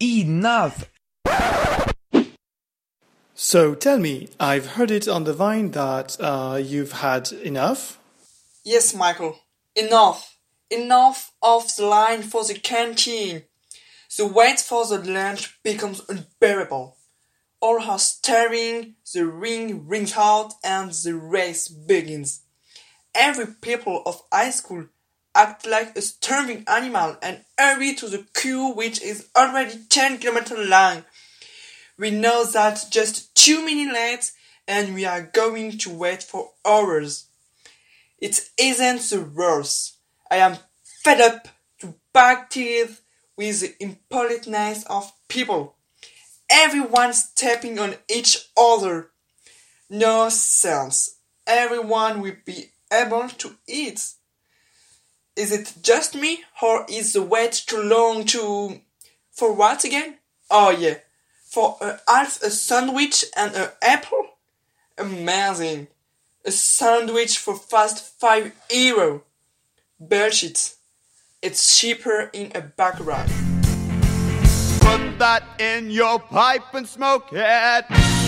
Enough! So tell me, I've heard it on the vine that uh, you've had enough? Yes, Michael. Enough. Enough of the line for the canteen. The wait for the lunch becomes unbearable. All are staring, the ring rings out, and the race begins. Every pupil of high school act like a starving animal and hurry to the queue which is already 10 kilometers long. We know that just two minutes late and we are going to wait for hours. It isn't the worst. I am fed up to back teeth with the impoliteness of people. Everyone stepping on each other. No sense. Everyone will be able to eat. Is it just me, or is the wait too long to. For what again? Oh, yeah. For a half a sandwich and an apple? Amazing. A sandwich for fast 5 euro. Bullshit. It's cheaper in a back ride. Put that in your pipe and smoke it.